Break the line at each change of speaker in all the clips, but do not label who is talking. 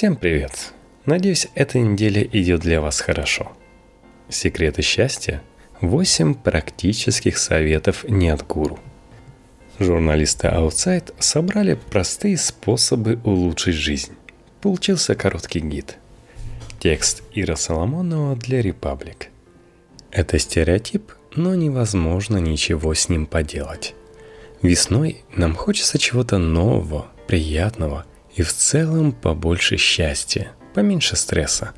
Всем привет! Надеюсь, эта неделя идет для вас хорошо. Секреты счастья – 8 практических советов не от гуру. Журналисты Outside собрали простые способы улучшить жизнь. Получился короткий гид. Текст Ира Соломонова для Republic. Это стереотип, но невозможно ничего с ним поделать. Весной нам хочется чего-то нового, приятного и в целом побольше счастья, поменьше стресса.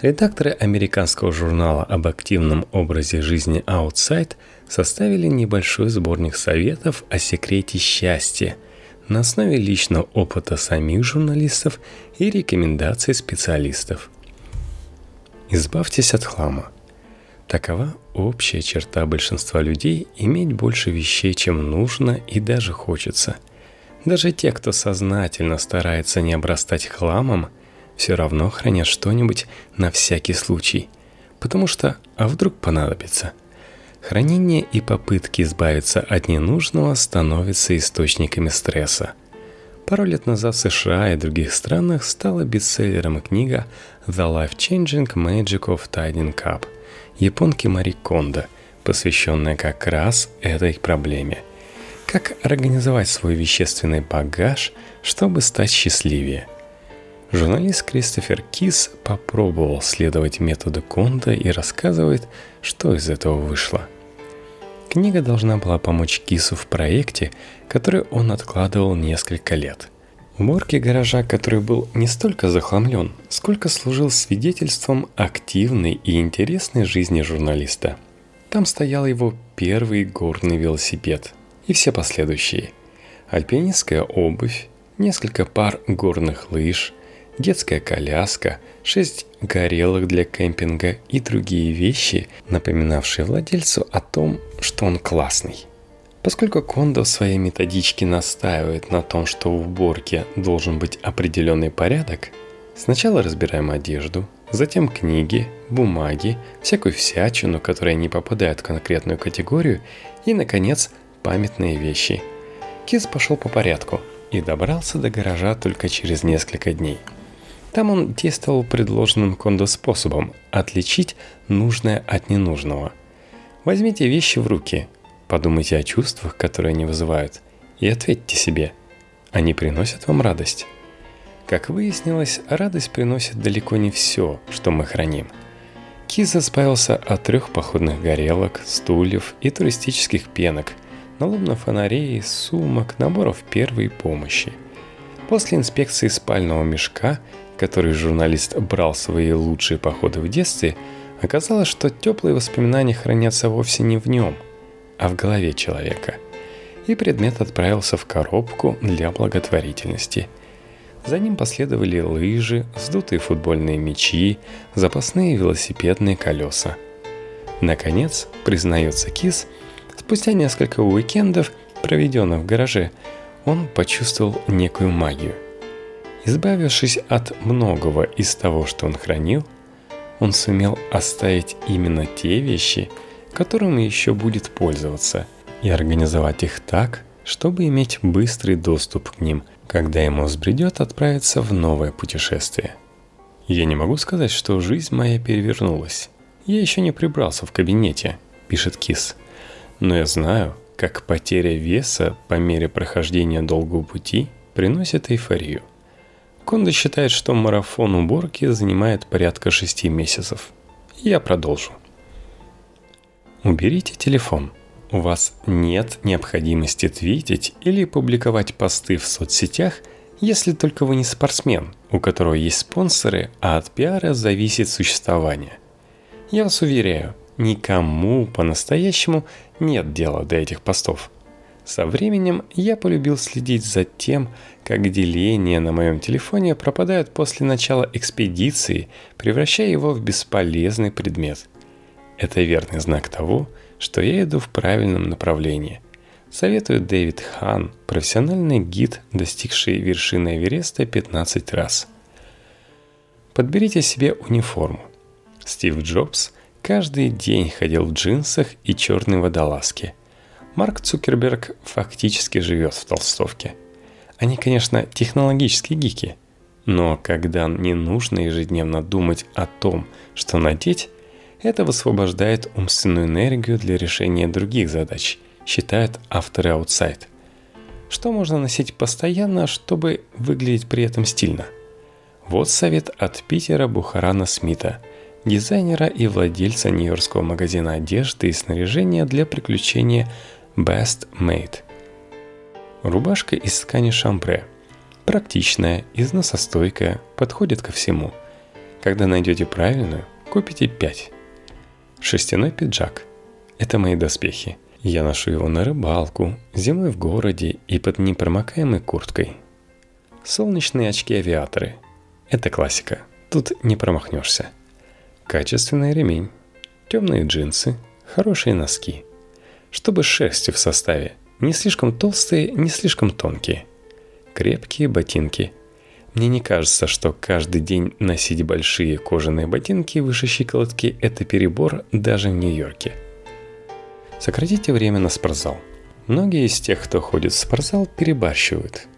Редакторы американского журнала об активном образе жизни Outside составили небольшой сборник советов о секрете счастья на основе личного опыта самих журналистов и рекомендаций специалистов. Избавьтесь от хлама. Такова общая черта большинства людей иметь больше вещей, чем нужно и даже хочется – даже те, кто сознательно старается не обрастать хламом, все равно хранят что-нибудь на всякий случай. Потому что, а вдруг понадобится? Хранение и попытки избавиться от ненужного становятся источниками стресса. Пару лет назад в США и других странах стала бестселлером книга «The Life-Changing Magic of Tidying Up» японки Мари Кондо, посвященная как раз этой проблеме – как организовать свой вещественный багаж, чтобы стать счастливее? Журналист Кристофер Кис попробовал следовать методу Конда и рассказывает, что из этого вышло. Книга должна была помочь Кису в проекте, который он откладывал несколько лет. Уборки гаража, который был не столько захламлен, сколько служил свидетельством активной и интересной жизни журналиста. Там стоял его первый горный велосипед – и все последующие. Альпинистская обувь, несколько пар горных лыж, детская коляска, шесть горелок для кемпинга и другие вещи, напоминавшие владельцу о том, что он классный. Поскольку Кондо в своей методичке настаивает на том, что в уборке должен быть определенный порядок, сначала разбираем одежду, затем книги, бумаги, всякую всячину, которая не попадает в конкретную категорию, и, наконец, памятные вещи. Кис пошел по порядку и добрался до гаража только через несколько дней. Там он действовал предложенным Кондо способом отличить нужное от ненужного. Возьмите вещи в руки, подумайте о чувствах, которые они вызывают, и ответьте себе, они приносят вам радость. Как выяснилось, радость приносит далеко не все, что мы храним. Киз избавился от трех походных горелок, стульев и туристических пенок – налобных фонарей, сумок, наборов первой помощи. После инспекции спального мешка, который журналист брал в свои лучшие походы в детстве, оказалось, что теплые воспоминания хранятся вовсе не в нем, а в голове человека. И предмет отправился в коробку для благотворительности. За ним последовали лыжи, сдутые футбольные мячи, запасные велосипедные колеса. Наконец, признается Кис – Спустя несколько уикендов, проведенных в гараже, он почувствовал некую магию. Избавившись от многого из того, что он хранил, он сумел оставить именно те вещи, которыми еще будет пользоваться, и организовать их так, чтобы иметь быстрый доступ к ним, когда ему взбредет отправиться в новое путешествие. Я не могу сказать, что жизнь моя перевернулась. Я еще не прибрался в кабинете, пишет Кис. Но я знаю, как потеря веса по мере прохождения долгого пути приносит эйфорию. Кондо считает, что марафон уборки занимает порядка 6 месяцев. Я продолжу. Уберите телефон. У вас нет необходимости твитить или публиковать посты в соцсетях, если только вы не спортсмен, у которого есть спонсоры, а от пиара зависит существование. Я вас уверяю, никому по-настоящему нет дела до этих постов. Со временем я полюбил следить за тем, как деления на моем телефоне пропадают после начала экспедиции, превращая его в бесполезный предмет. Это верный знак того, что я иду в правильном направлении. Советую Дэвид Хан, профессиональный гид, достигший вершины Эвереста 15 раз. Подберите себе униформу. Стив Джобс – каждый день ходил в джинсах и черной водолазке. Марк Цукерберг фактически живет в толстовке. Они, конечно, технологические гики, Но когда не нужно ежедневно думать о том, что надеть, это высвобождает умственную энергию для решения других задач, считают авторы Outside. Что можно носить постоянно, чтобы выглядеть при этом стильно? Вот совет от Питера Бухарана Смита, дизайнера и владельца нью-йоркского магазина одежды и снаряжения для приключения Best Made. Рубашка из ткани шампре. Практичная, износостойкая, подходит ко всему. Когда найдете правильную, купите 5. Шерстяной пиджак. Это мои доспехи. Я ношу его на рыбалку, зимой в городе и под непромокаемой курткой. Солнечные очки-авиаторы. Это классика. Тут не промахнешься. Качественный ремень. Темные джинсы. Хорошие носки. Чтобы шерсти в составе. Не слишком толстые, не слишком тонкие. Крепкие ботинки – мне не кажется, что каждый день носить большие кожаные ботинки выше щиколотки – это перебор даже в Нью-Йорке. Сократите время на спортзал. Многие из тех, кто ходит в спортзал, перебарщивают.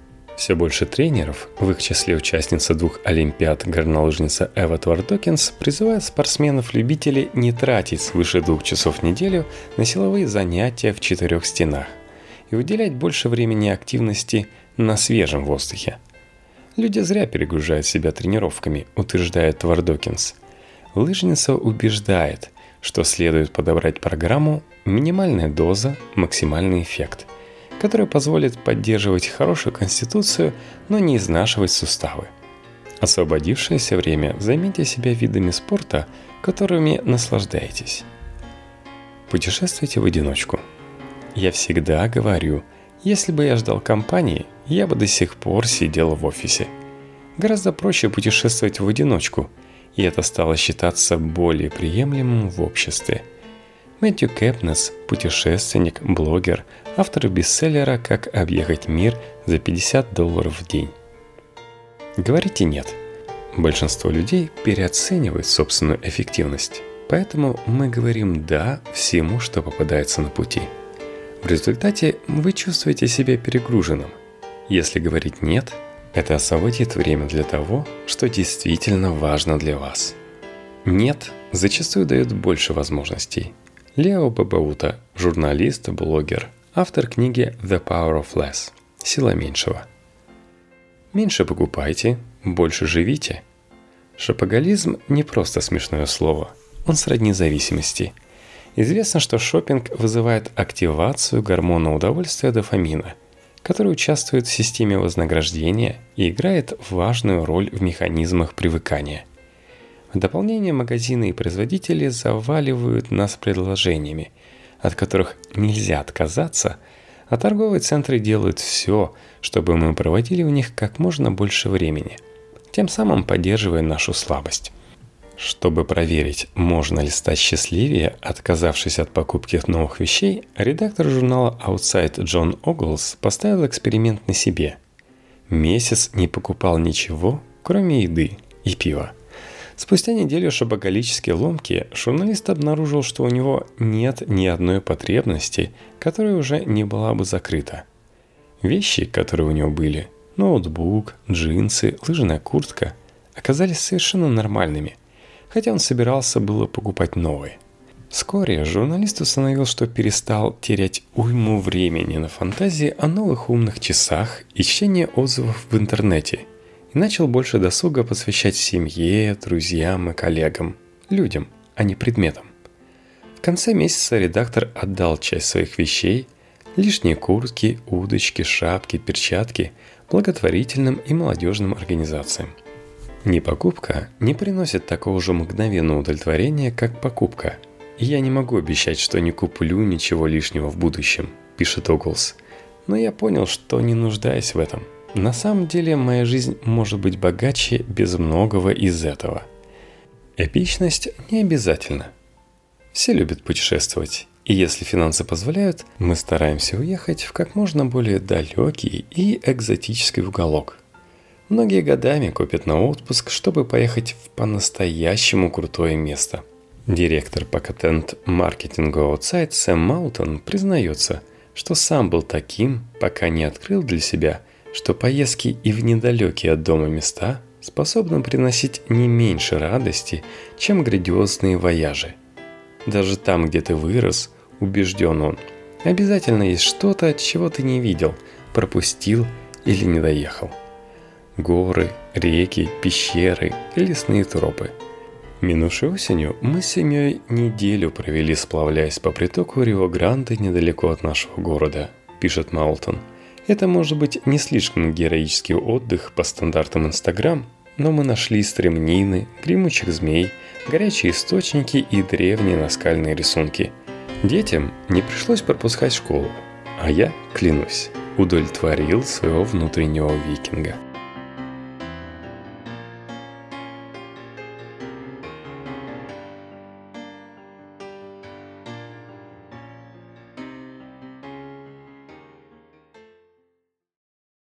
Все больше тренеров, в их числе участница двух Олимпиад горнолыжница Эва Твардокинс, призывают спортсменов-любителей не тратить свыше двух часов в неделю на силовые занятия в четырех стенах и уделять больше времени активности на свежем воздухе – Люди зря перегружают себя тренировками, утверждает Твардокинс. Лыжница убеждает, что следует подобрать программу минимальная доза, максимальный эффект, которая позволит поддерживать хорошую конституцию, но не изнашивать суставы. Освободившееся время займите себя видами спорта, которыми наслаждаетесь. Путешествуйте в одиночку. Я всегда говорю – если бы я ждал компании, я бы до сих пор сидел в офисе. Гораздо проще путешествовать в одиночку, и это стало считаться более приемлемым в обществе. Мэтью Кэпнес – путешественник, блогер, автор бестселлера «Как объехать мир за 50 долларов в день». Говорите «нет». Большинство людей переоценивает собственную эффективность, поэтому мы говорим «да» всему, что попадается на пути – в результате вы чувствуете себя перегруженным. Если говорить «нет», это освободит время для того, что действительно важно для вас. «Нет» зачастую дает больше возможностей. Лео Бабаута, журналист, блогер, автор книги «The Power of Less» – «Сила меньшего». Меньше покупайте, больше живите. Шопоголизм – не просто смешное слово, он сродни зависимости – Известно, что шопинг вызывает активацию гормона удовольствия дофамина, который участвует в системе вознаграждения и играет важную роль в механизмах привыкания. В дополнение магазины и производители заваливают нас предложениями, от которых нельзя отказаться, а торговые центры делают все, чтобы мы проводили в них как можно больше времени, тем самым поддерживая нашу слабость. Чтобы проверить, можно ли стать счастливее, отказавшись от покупки новых вещей, редактор журнала Outside Джон Оглс поставил эксперимент на себе. Месяц не покупал ничего, кроме еды и пива. Спустя неделю шабагалической ломки журналист обнаружил, что у него нет ни одной потребности, которая уже не была бы закрыта. Вещи, которые у него были – ноутбук, джинсы, лыжная куртка – оказались совершенно нормальными хотя он собирался было покупать новые. Вскоре журналист установил, что перестал терять уйму времени на фантазии о новых умных часах и чтении отзывов в интернете и начал больше досуга посвящать семье, друзьям и коллегам, людям, а не предметам. В конце месяца редактор отдал часть своих вещей, лишние куртки, удочки, шапки, перчатки благотворительным и молодежным организациям – не покупка не приносит такого же мгновенного удовлетворения, как покупка. И я не могу обещать, что не куплю ничего лишнего в будущем, пишет Оглс. Но я понял, что не нуждаюсь в этом. На самом деле моя жизнь может быть богаче без многого из этого. Эпичность не обязательно. Все любят путешествовать. И если финансы позволяют, мы стараемся уехать в как можно более далекий и экзотический уголок. Многие годами копят на отпуск, чтобы поехать в по-настоящему крутое место. Директор по контент-маркетингу Outside Сэм Маутон признается, что сам был таким, пока не открыл для себя, что поездки и в недалекие от дома места способно приносить не меньше радости, чем грандиозные вояжи. Даже там, где ты вырос, убежден он, обязательно есть что-то, чего ты не видел, пропустил или не доехал. Горы, реки, пещеры, лесные тропы. Минувшей осенью мы с семьей неделю провели, сплавляясь по притоку Рио-Гранде недалеко от нашего города, пишет Маултон – это может быть не слишком героический отдых по стандартам Инстаграм, но мы нашли стремнины, гремучих змей, горячие источники и древние наскальные рисунки. Детям не пришлось пропускать школу, а я, клянусь, удовлетворил своего внутреннего викинга –